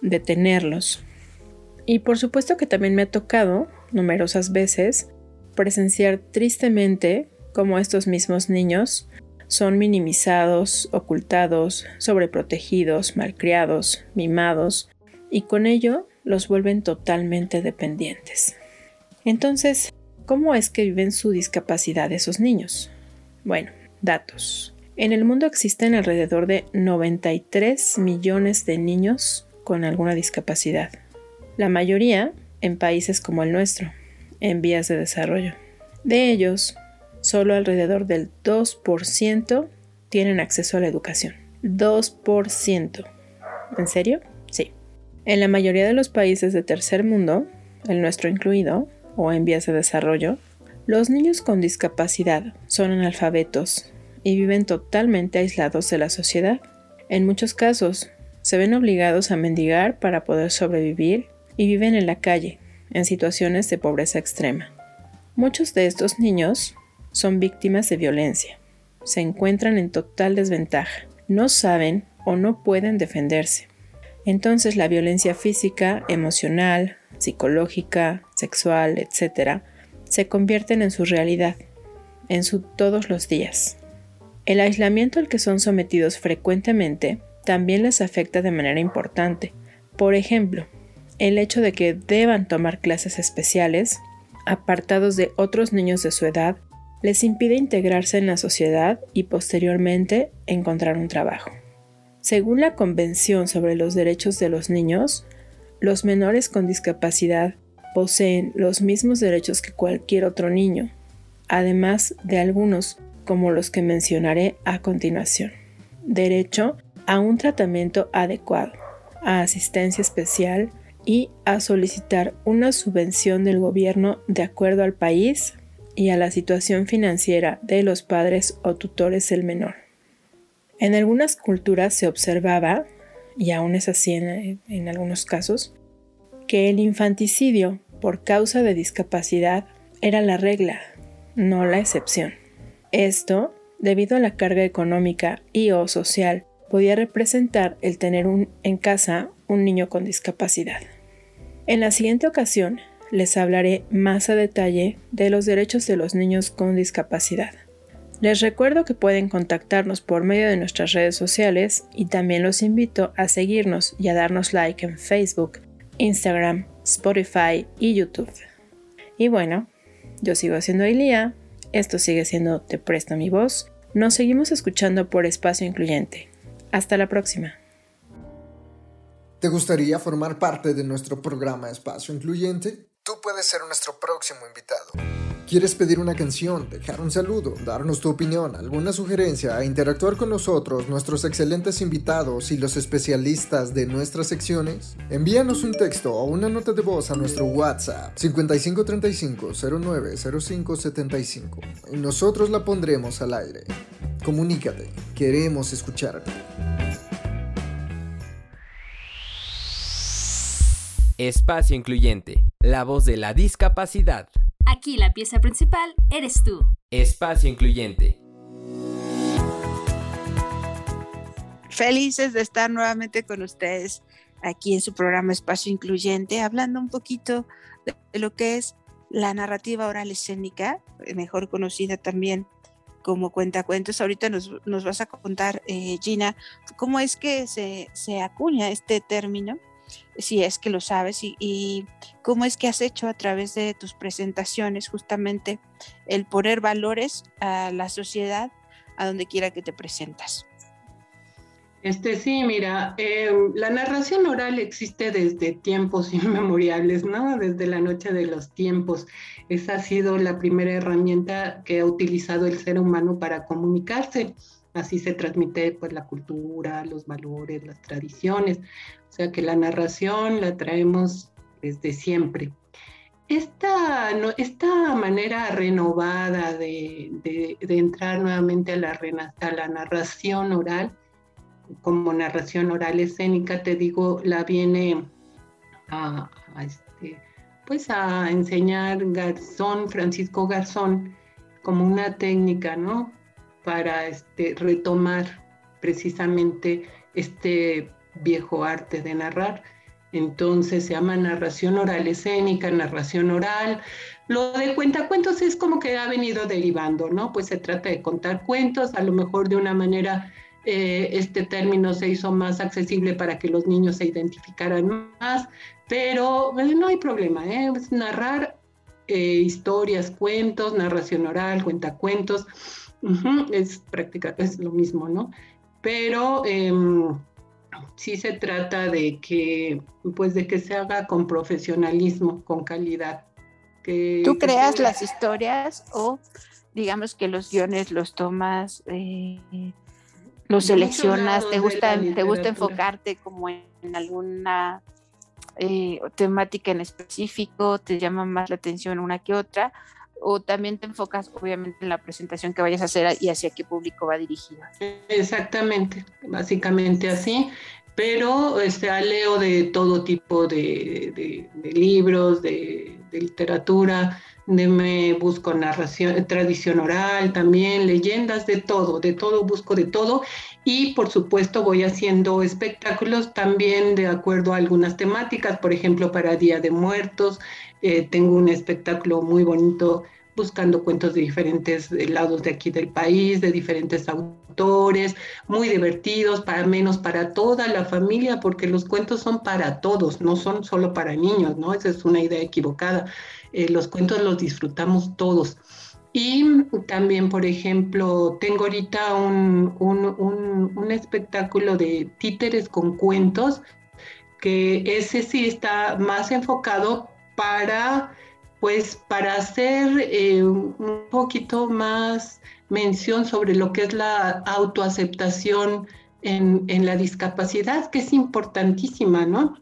Speaker 9: detenerlos. Y por supuesto que también me ha tocado numerosas veces presenciar tristemente cómo estos mismos niños son minimizados, ocultados, sobreprotegidos, malcriados, mimados, y con ello los vuelven totalmente dependientes. Entonces, ¿cómo es que viven su discapacidad esos niños? Bueno, datos. En el mundo existen alrededor de 93 millones de niños con alguna discapacidad. La mayoría en países como el nuestro, en vías de desarrollo. De ellos, solo alrededor del 2% tienen acceso a la educación. 2%. ¿En serio? En la mayoría de los países de tercer mundo, el nuestro incluido, o en vías de desarrollo, los niños con discapacidad son analfabetos y viven totalmente aislados de la sociedad. En muchos casos, se ven obligados a mendigar para poder sobrevivir y viven en la calle, en situaciones de pobreza extrema. Muchos de estos niños son víctimas de violencia. Se encuentran en total desventaja, no saben o no pueden defenderse. Entonces la violencia física, emocional, psicológica, sexual, etc., se convierten en su realidad, en su todos los días. El aislamiento al que son sometidos frecuentemente también les afecta de manera importante. Por ejemplo, el hecho de que deban tomar clases especiales, apartados de otros niños de su edad, les impide integrarse en la sociedad y posteriormente encontrar un trabajo. Según la Convención sobre los Derechos de los Niños, los menores con discapacidad poseen los mismos derechos que cualquier otro niño, además de algunos como los que mencionaré a continuación. Derecho a un tratamiento adecuado, a asistencia especial y a solicitar una subvención del gobierno de acuerdo al país y a la situación financiera de los padres o tutores del menor. En algunas culturas se observaba, y aún es así en, algunos casos, que el infanticidio por causa de discapacidad era la regla, no la excepción. Esto, debido a la carga económica y o social, podía representar el tener en casa un niño con discapacidad. En la siguiente ocasión les hablaré más a detalle de los derechos de los niños con discapacidad. Les recuerdo que pueden contactarnos por medio de nuestras redes sociales y también los invito a seguirnos y a darnos like en Facebook, Instagram, Spotify y YouTube. Y bueno, yo sigo siendo Elia, esto sigue siendo Te Presto mi voz, nos seguimos escuchando por Espacio Incluyente. Hasta la próxima.
Speaker 5: ¿Te gustaría formar parte de nuestro programa Espacio Incluyente? Tú puedes ser nuestro próximo invitado. ¿Quieres pedir una canción, dejar un saludo, darnos tu opinión, alguna sugerencia e interactuar con nosotros, nuestros excelentes invitados y los especialistas de nuestras secciones? Envíanos un texto o una nota de voz a nuestro WhatsApp 5535-090575 y nosotros la pondremos al aire. Comunícate, queremos escucharte.
Speaker 2: Espacio Incluyente, la voz de la discapacidad.
Speaker 1: Aquí la pieza principal eres tú.
Speaker 2: Espacio Incluyente.
Speaker 3: Felices de estar nuevamente con ustedes aquí en su programa Espacio Incluyente, hablando un poquito de lo que es la narrativa oral escénica, mejor conocida también como cuentacuentos. Ahorita nos, vas a contar, eh, Gina, cómo es que se, se acuña este término si es que lo sabes y, cómo es que has hecho a través de tus presentaciones justamente el poner valores a la sociedad a donde quiera que te presentas.
Speaker 7: Este sí, mira, em, la narración oral existe desde tiempos inmemoriales, ¿no? Desde la noche de los tiempos. Esa ha sido la primera herramienta que ha utilizado el ser humano para comunicarse. Así se transmite pues la cultura, los valores, las tradiciones. O sea que la narración la traemos desde siempre. Esta, esta manera renovada de, entrar nuevamente a la, a la narración oral como narración oral escénica, te digo, la viene a, este, pues a enseñar Garzón, Francisco Garzón, como una técnica, ¿no? Para este, retomar precisamente este viejo arte de narrar. Entonces se llama narración oral escénica, narración oral. Lo de cuentacuentos es como que ha venido derivando, ¿no? Pues se trata de contar cuentos, a lo mejor de una manera eh, este término se hizo más accesible para que los niños se identificaran más, pero eh, no hay problema, ¿eh? es narrar historias, cuentos, narración oral, cuentacuentos, es práctica, es lo mismo, ¿no? Pero em, sí se trata de que, pues de que se haga con profesionalismo, con calidad.
Speaker 3: Que, ¿Tú creas las historias o digamos que los guiones los tomas lo seleccionas, te gusta, te gusta enfocarte como en, alguna eh, temática en específico, te llama más la atención una que otra, o también te enfocas obviamente en la presentación que vayas a hacer y hacia qué público va dirigida.
Speaker 7: Exactamente, básicamente así, pero este, leo de todo tipo de, libros, de, de literatura, me busco narración, tradición oral también, leyendas, de todo, de todo, busco de todo. Y por supuesto voy haciendo espectáculos también de acuerdo a algunas temáticas, por ejemplo, para Día de Muertos, eh, tengo un espectáculo muy bonito buscando cuentos de diferentes lados de aquí del país, de diferentes autores, muy divertidos, para menos para toda la familia, porque los cuentos son para todos, no son solo para niños, ¿no? Esa es una idea equivocada. Eh, los cuentos los disfrutamos todos. Y también, por ejemplo, tengo ahorita un, un, espectáculo de títeres con cuentos, que ese sí está más enfocado para, pues, para hacer eh, un poquito más mención sobre lo que es la autoaceptación en, en la discapacidad, que es importantísima, ¿no?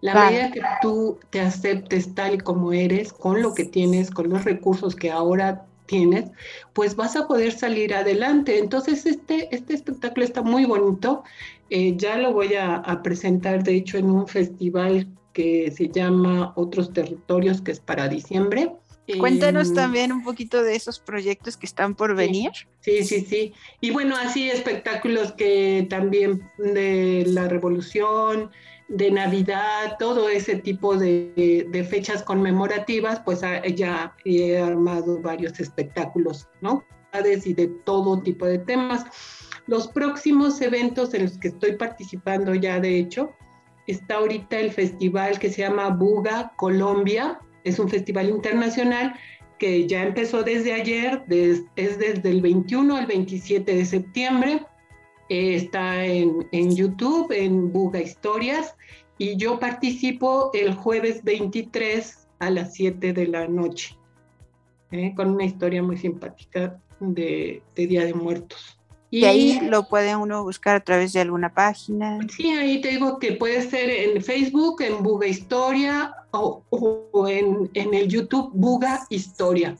Speaker 7: La medida que tú te aceptes tal y como eres, con lo que tienes, con los recursos que ahora tienes, pues vas a poder salir adelante. Entonces, este, este espectáculo está muy bonito. Eh, ya lo voy a, presentar, de hecho, en un festival que se llama Otros Territorios, que es para diciembre.
Speaker 3: Cuéntanos em, también un poquito de esos proyectos que están por venir.
Speaker 7: Sí, sí, sí. Y bueno, así espectáculos que también de la revolución, de Navidad, todo ese tipo de, fechas conmemorativas, pues ya he armado varios espectáculos, ¿no? Y de todo tipo de temas. Los próximos eventos en los que estoy participando ya, de hecho, está ahorita el festival que se llama Buga Colombia, es un festival internacional que ya empezó desde ayer, es desde el 21 al 27 de septiembre está en, YouTube, en Buga Historias, y yo participo el jueves 23 a las 7 de la noche, ¿eh? con una historia muy simpática de, Día de Muertos.
Speaker 3: Y, ahí lo puede uno buscar a través de alguna página.
Speaker 7: Sí, ahí te digo que puede ser en Facebook, en Buga Historia o, en, el YouTube Buga Historia.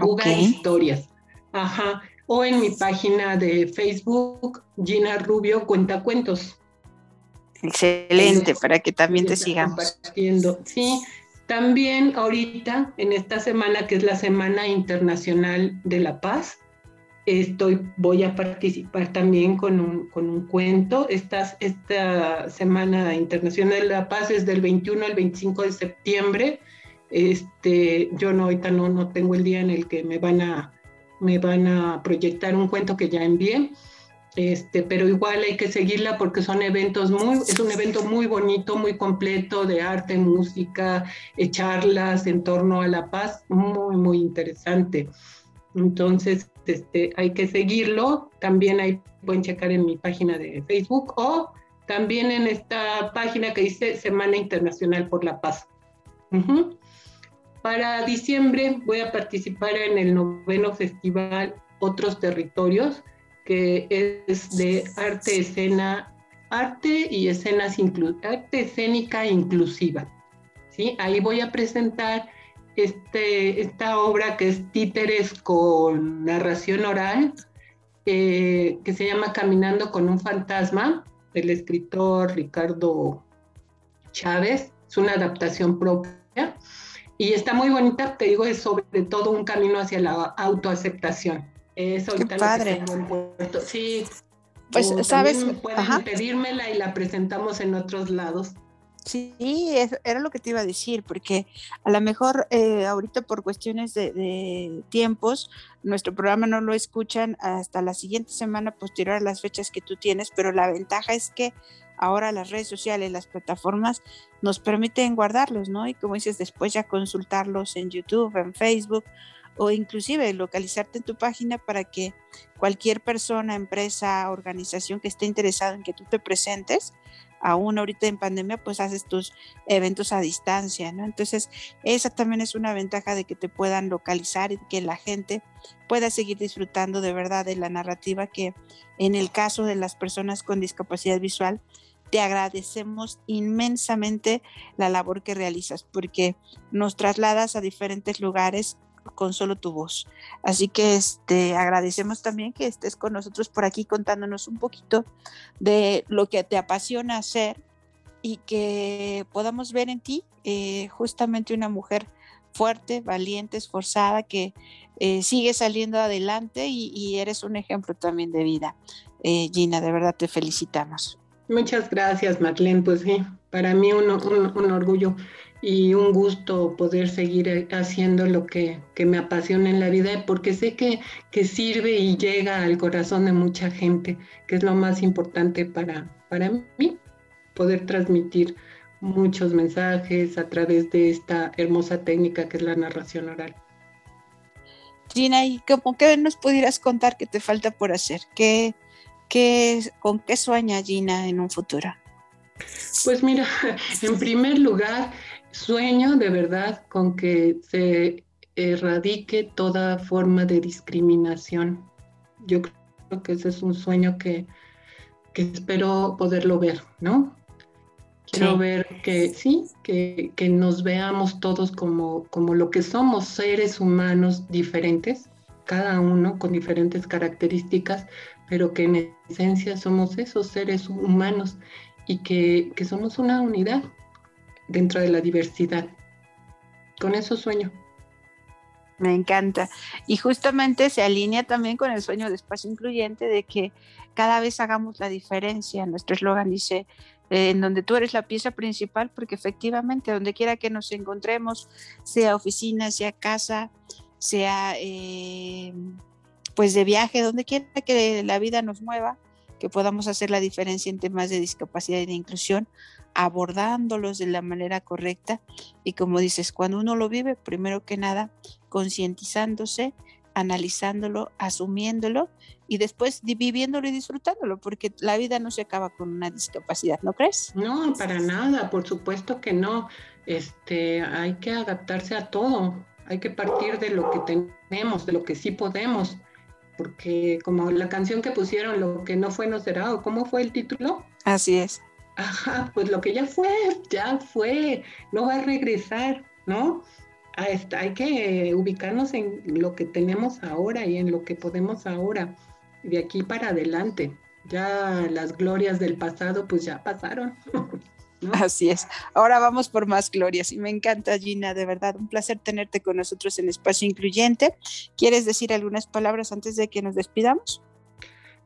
Speaker 7: Buga Historias. Ajá o en mi página de Facebook, Gina Rubio Cuenta Cuentos.
Speaker 3: Excelente, para que también te sigamos.
Speaker 7: Sí, también ahorita, en esta semana, que es la Semana Internacional de la Paz, estoy, voy a participar también con un, con un cuento. Esta, esta Semana Internacional de la Paz es del 21 al 25 de septiembre. Este, yo no, ahorita no, no tengo el día en el que me van a me van a proyectar un cuento que ya envié. Este, pero igual hay que seguirla porque son eventos muy, es un evento muy bonito, muy completo de arte, música, eh, charlas en torno a la paz, muy, muy interesante. Entonces, este, hay que seguirlo. También ahí pueden checar en mi página de Facebook o también en esta página que dice Semana Internacional por la Paz. Para diciembre voy a participar en el noveno festival Otros Territorios, que es de arte escena, arte y escenas arte escénica inclusiva. ¿sí? Ahí voy a presentar este, esta obra que es títeres con narración oral, eh, que se llama Caminando con un fantasma, del escritor Ricardo Chávez. Es una adaptación propia y está muy bonita, te digo, es sobre todo un camino hacia la autoaceptación. Es
Speaker 3: ahorita Qué padre.
Speaker 7: Sí.
Speaker 3: Pues, ¿sabes?
Speaker 7: Pueden pedírmela y la presentamos en otros lados.
Speaker 3: Sí, era lo que te iba a decir, porque a lo mejor eh, ahorita por cuestiones de, tiempos, nuestro programa no lo escuchan hasta la siguiente semana posterior a las fechas que tú tienes, pero la ventaja es que ahora las redes sociales, las plataformas nos permiten guardarlos, ¿no? Y como dices, después ya consultarlos en YouTube, en Facebook o inclusive localizarte en tu página para que cualquier persona, empresa, organización que esté interesada en que tú te presentes, aún ahorita en pandemia, pues haces tus eventos a distancia, ¿no? Entonces, esa también es una ventaja de que te puedan localizar y que la gente pueda seguir disfrutando de verdad de la narrativa que en el caso de las personas con discapacidad visual, te agradecemos inmensamente la labor que realizas porque nos trasladas a diferentes lugares con solo tu voz. Así que este, agradecemos también que estés con nosotros por aquí contándonos un poquito de lo que te apasiona hacer y que podamos ver en ti eh, justamente una mujer fuerte, valiente, esforzada, que eh, sigue saliendo adelante y, eres un ejemplo también de vida. Eh, Gina, de verdad te felicitamos.
Speaker 7: Muchas gracias, Marlene. Pues sí, para mí un, un orgullo y un gusto poder seguir eh, haciendo lo que, me apasiona en la vida porque sé que, que, sirve y llega al corazón de mucha gente, que es lo más importante para, para mí, poder transmitir muchos mensajes a través de esta hermosa técnica que es la narración oral.
Speaker 3: Gina, ¿y cómo qué nos pudieras contar que te falta por hacer? ¿Qué, qué, ¿Con qué sueña Gina en un futuro?
Speaker 7: Pues mira, en primer lugar, Sueño de verdad con que se erradique toda forma de discriminación. Yo creo que ese es un sueño que, espero poderlo ver, ¿no? Quiero ver que sí, que, nos veamos todos como, como lo que somos, seres humanos diferentes, cada uno con diferentes características, pero que en esencia somos esos seres humanos y que, que somos una unidad, dentro de la diversidad. Con eso sueño.
Speaker 3: Me encanta. Y justamente se alinea también con el sueño de espacio incluyente de que cada vez hagamos la diferencia. Nuestro eslogan dice, eh, en donde tú eres la pieza principal, porque efectivamente, donde quiera que nos encontremos, sea oficina, sea casa, sea eh, pues de viaje, donde quiera que la vida nos mueva, que podamos hacer la diferencia en temas de discapacidad y de inclusión, abordándolos de la manera correcta y como dices, cuando uno lo vive, primero que nada, concientizándose, analizándolo, asumiéndolo y después viviéndolo y disfrutándolo, porque la vida no se acaba con una discapacidad, ¿no crees?
Speaker 7: No, para nada, por supuesto que no. Este, hay que adaptarse a todo, hay que partir de lo que tenemos, de lo que sí podemos, porque como la canción que pusieron, lo que no fue no será, o cómo fue el título.
Speaker 3: Así es.
Speaker 7: Ajá, pues lo que ya fue, ya fue, no va a regresar, ¿no? hay que ubicarnos en lo que tenemos ahora y en lo que podemos ahora, de aquí para adelante. Ya las glorias del pasado, pues ya pasaron.
Speaker 3: Así es. Ahora vamos por más glorias y me encanta Gina, de verdad, un placer tenerte con nosotros en Espacio Incluyente. ¿Quieres decir algunas palabras antes de que nos despidamos?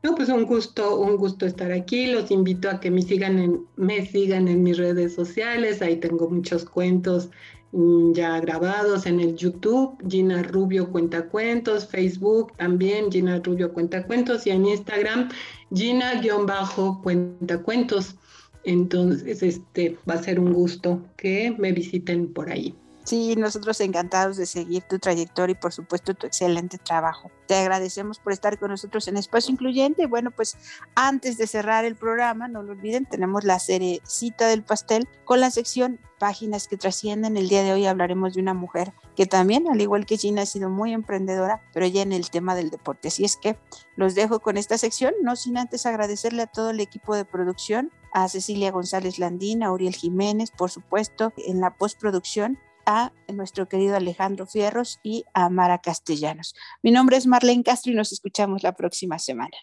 Speaker 7: No, pues un gusto, un gusto estar aquí. Los invito a que me sigan en, me sigan en mis redes sociales. Ahí tengo muchos cuentos mm, ya grabados en el YouTube, Gina Rubio Cuenta Cuentos, Facebook también, Gina Rubio Cuenta Cuentos y en Instagram, Gina-Cuenta Cuentos. Entonces, este va a ser un gusto que me visiten por ahí.
Speaker 3: Sí, nosotros encantados de seguir tu trayectoria y por supuesto tu excelente trabajo. Te agradecemos por estar con nosotros en Espacio Incluyente. Bueno, pues antes de cerrar el programa, no lo olviden, tenemos la serie Cita del Pastel con la sección Páginas que trascienden. El día de hoy hablaremos de una mujer que también, al igual que Gina, ha sido muy emprendedora, pero ya en el tema del deporte. Así es que los dejo con esta sección, no sin antes agradecerle a todo el equipo de producción, a Cecilia González Landín, a Uriel Jiménez, por supuesto, en la postproducción, a nuestro querido Alejandro Fierros y a Mara Castellanos. Mi nombre es Marlene Castro y nos escuchamos la próxima semana.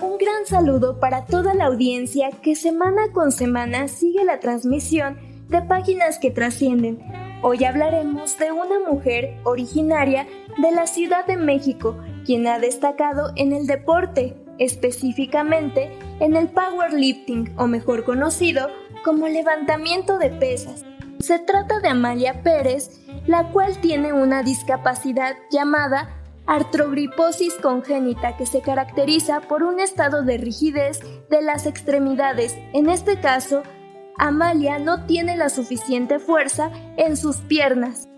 Speaker 10: Un gran saludo para toda la audiencia que semana con semana sigue la transmisión de Páginas que Trascienden. Hoy hablaremos de una mujer originaria de la Ciudad de México, quien ha destacado en el deporte, específicamente en el powerlifting o mejor conocido como levantamiento de pesas. Se trata de Amalia Pérez, la cual tiene una discapacidad llamada artrogriposis congénita que se caracteriza por un estado de rigidez de las extremidades. En este caso, Amalia no tiene la suficiente fuerza en sus piernas.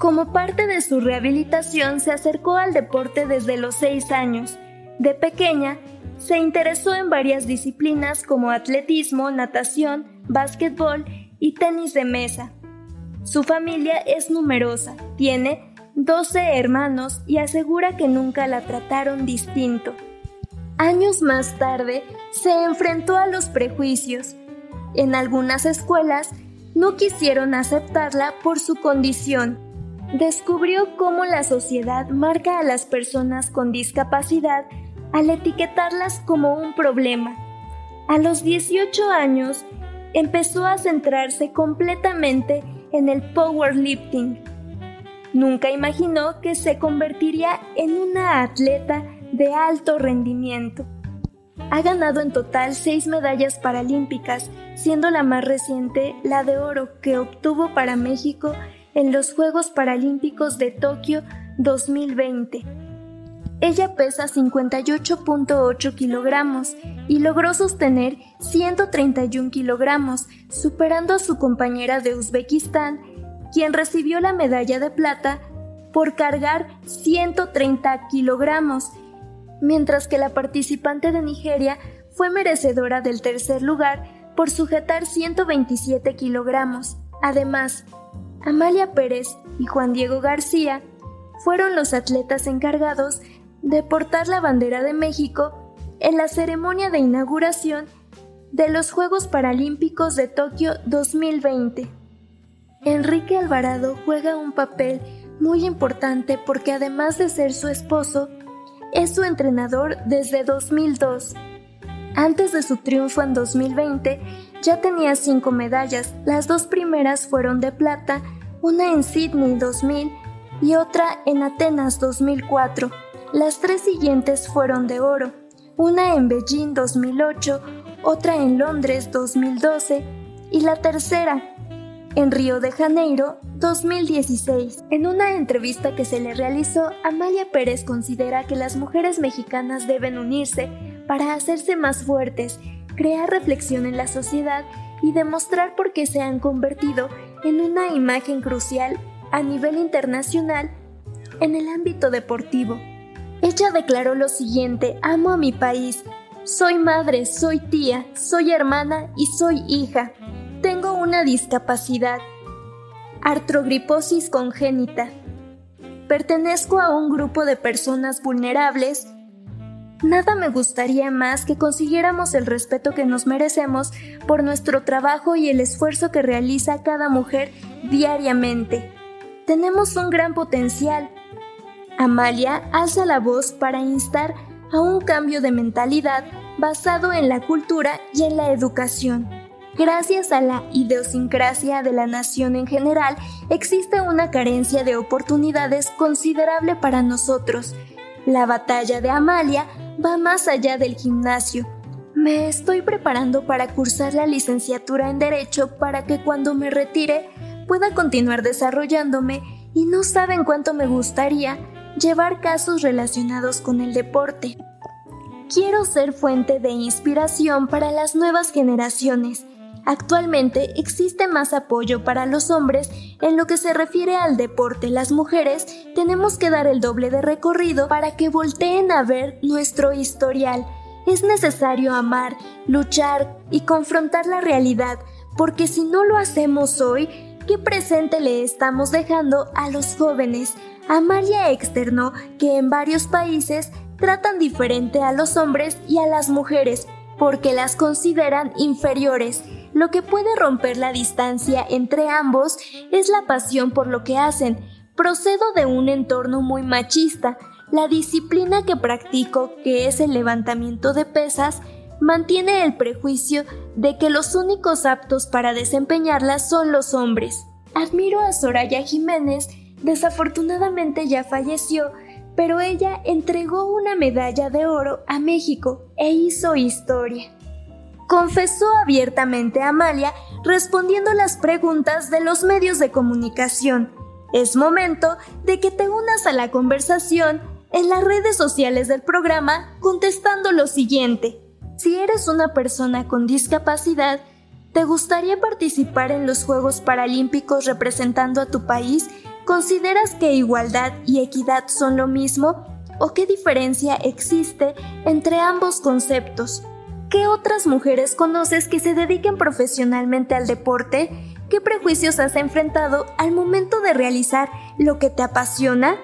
Speaker 10: Como parte de su rehabilitación se acercó al deporte desde los 6 años. De pequeña, se interesó en varias disciplinas como atletismo, natación, básquetbol y tenis de mesa. Su familia es numerosa, tiene 12 hermanos y asegura que nunca la trataron distinto. Años más tarde se enfrentó a los prejuicios. En algunas escuelas no quisieron aceptarla por su condición. Descubrió cómo la sociedad marca a las personas con discapacidad al etiquetarlas como un problema. A los 18 años empezó a centrarse completamente en el powerlifting. Nunca imaginó que se convertiría en una atleta de alto rendimiento. Ha ganado en total seis medallas paralímpicas, siendo la más reciente la de oro que obtuvo para México en los Juegos Paralímpicos de Tokio 2020. Ella pesa 58.8 kilogramos y logró sostener 131 kilogramos, superando a su compañera de Uzbekistán, quien recibió la medalla de plata por cargar 130 kilogramos, mientras que la participante de Nigeria fue merecedora del tercer lugar por sujetar 127 kilogramos. Además, Amalia Pérez y Juan Diego García fueron los atletas encargados de portar la bandera de México en la ceremonia de inauguración de los Juegos Paralímpicos de Tokio 2020. Enrique Alvarado juega un papel muy importante porque además de ser su esposo, es su entrenador desde 2002. Antes de su triunfo en 2020, ya tenía cinco medallas. Las dos primeras fueron de plata, una en Sydney 2000 y otra en Atenas 2004. Las tres siguientes fueron de oro, una en Beijing 2008, otra en Londres 2012 y la tercera en Río de Janeiro 2016. En una entrevista que se le realizó, Amalia Pérez considera que las mujeres mexicanas deben unirse para hacerse más fuertes, crear reflexión en la sociedad y demostrar por qué se han convertido en una imagen crucial a nivel internacional en el ámbito deportivo. Ella declaró lo siguiente, amo a mi país, soy madre, soy tía, soy hermana y soy hija. Tengo una discapacidad, artrogriposis congénita. Pertenezco a un grupo de personas vulnerables. Nada me gustaría más que consiguiéramos el respeto que nos merecemos por nuestro trabajo y el esfuerzo que realiza cada mujer diariamente. Tenemos un gran potencial, Amalia alza la voz para instar a un cambio de mentalidad basado en la cultura y en la educación. Gracias a la idiosincrasia de la nación en general, existe una carencia de oportunidades considerable para nosotros. La batalla de Amalia va más allá del gimnasio. Me estoy preparando para cursar la licenciatura en Derecho para que cuando me retire pueda continuar desarrollándome y no saben cuánto me gustaría llevar casos relacionados con el deporte. Quiero ser fuente de inspiración para las nuevas generaciones. Actualmente existe más apoyo para los hombres en lo que se refiere al deporte. Las mujeres tenemos que dar el doble de recorrido para que volteen a ver nuestro historial. Es necesario amar, luchar y confrontar la realidad, porque si no lo hacemos hoy, ¿qué presente le estamos dejando a los jóvenes? Amalia externó que en varios países tratan diferente a los hombres y a las mujeres porque las consideran inferiores. Lo que puede romper la distancia entre ambos es la pasión por lo que hacen. Procedo de un entorno muy machista. La disciplina que practico, que es el levantamiento de pesas, mantiene el prejuicio de que los únicos aptos para desempeñarla son los hombres. Admiro a Soraya Jiménez, desafortunadamente ya falleció, pero ella entregó una medalla de oro a México e hizo historia. Confesó abiertamente a Amalia respondiendo las preguntas de los medios de comunicación. Es momento de que te unas a la conversación en las redes sociales del programa contestando lo siguiente. Si eres una persona con discapacidad, ¿te gustaría participar en los Juegos Paralímpicos representando a tu país ¿Consideras que igualdad y equidad son lo mismo? ¿O qué diferencia existe entre ambos conceptos? ¿Qué otras mujeres conoces que se dediquen profesionalmente al deporte? ¿Qué prejuicios has enfrentado al momento de realizar lo que te apasiona?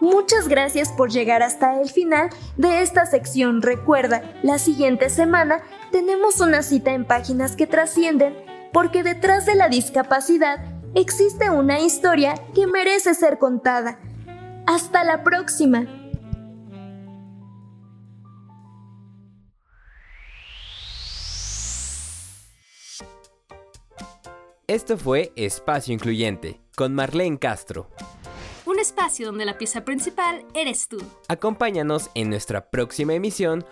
Speaker 10: Muchas gracias por llegar hasta el final de esta sección. Recuerda, la siguiente semana tenemos una cita en páginas que trascienden porque detrás de la discapacidad existe una historia que merece ser contada. Hasta la próxima.
Speaker 2: Esto fue Espacio Incluyente con Marlene Castro.
Speaker 1: Un espacio donde la pieza principal eres tú.
Speaker 2: Acompáñanos en nuestra próxima emisión